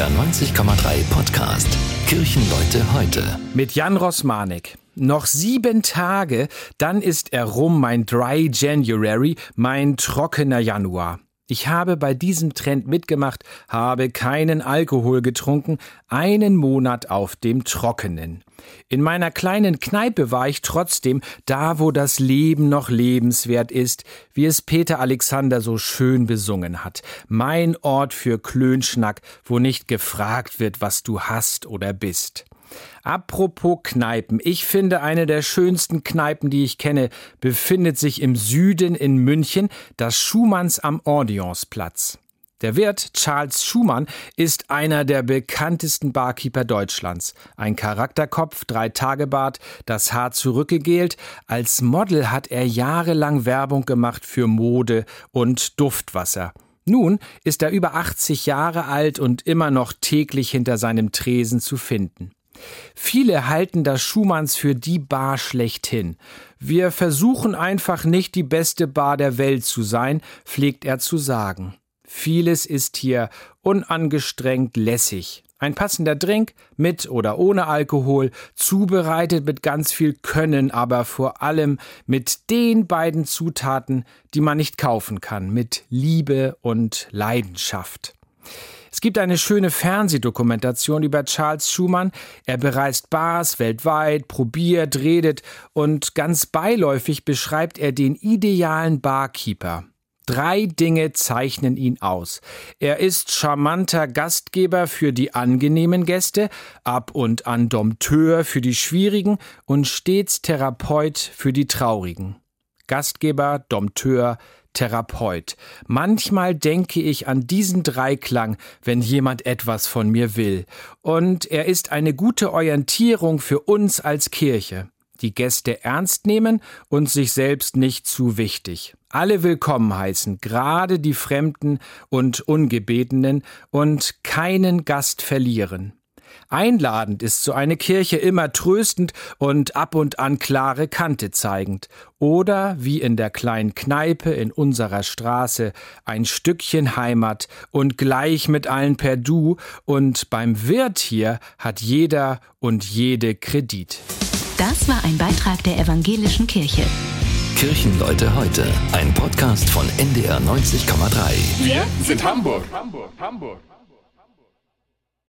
NDR 90,3 Podcast Kirchenleute heute. Mit Jan Rosmanek. Noch sieben Tage, dann ist er rum, mein Dry January, mein trockener Januar. Ich habe bei diesem Trend mitgemacht, habe keinen Alkohol getrunken, einen Monat auf dem Trockenen. In meiner kleinen Kneipe war ich trotzdem da, wo das Leben noch lebenswert ist, wie es Peter Alexander so schön besungen hat. Mein Ort für Klönschnack, wo nicht gefragt wird, was du hast oder bist. Apropos Kneipen. Ich finde, eine der schönsten Kneipen, die ich kenne, befindet sich im Süden in München, das Schumanns am Ordeonsplatz. Der Wirt Charles Schumann ist einer der bekanntesten Barkeeper Deutschlands. Ein Charakterkopf, drei Tage Bart, das Haar zurückgegelt. Als Model hat er jahrelang Werbung gemacht für Mode und Duftwasser. Nun ist er über 80 Jahre alt und immer noch täglich hinter seinem Tresen zu finden. Viele halten das Schumanns für die Bar schlechthin. Wir versuchen einfach nicht die beste Bar der Welt zu sein, pflegt er zu sagen. Vieles ist hier unangestrengt lässig. Ein passender Drink mit oder ohne Alkohol, zubereitet mit ganz viel Können, aber vor allem mit den beiden Zutaten, die man nicht kaufen kann, mit Liebe und Leidenschaft. Es gibt eine schöne Fernsehdokumentation über Charles Schumann. Er bereist Bars weltweit, probiert, redet und ganz beiläufig beschreibt er den idealen Barkeeper. Drei Dinge zeichnen ihn aus. Er ist charmanter Gastgeber für die angenehmen Gäste, ab und an Dompteur für die schwierigen und stets Therapeut für die traurigen. Gastgeber, Dompteur, Therapeut. Manchmal denke ich an diesen Dreiklang, wenn jemand etwas von mir will. Und er ist eine gute Orientierung für uns als Kirche. Die Gäste ernst nehmen und sich selbst nicht zu wichtig. Alle willkommen heißen, gerade die Fremden und Ungebetenen und keinen Gast verlieren. Einladend ist so eine Kirche immer tröstend und ab und an klare Kante zeigend. Oder wie in der kleinen Kneipe in unserer Straße ein Stückchen Heimat und gleich mit allen per Du und beim Wirt hier hat jeder und jede Kredit. Das war ein Beitrag der evangelischen Kirche. Kirchenleute heute, ein Podcast von NDR 90,3. Wir sind Hamburg. Hamburg, Hamburg.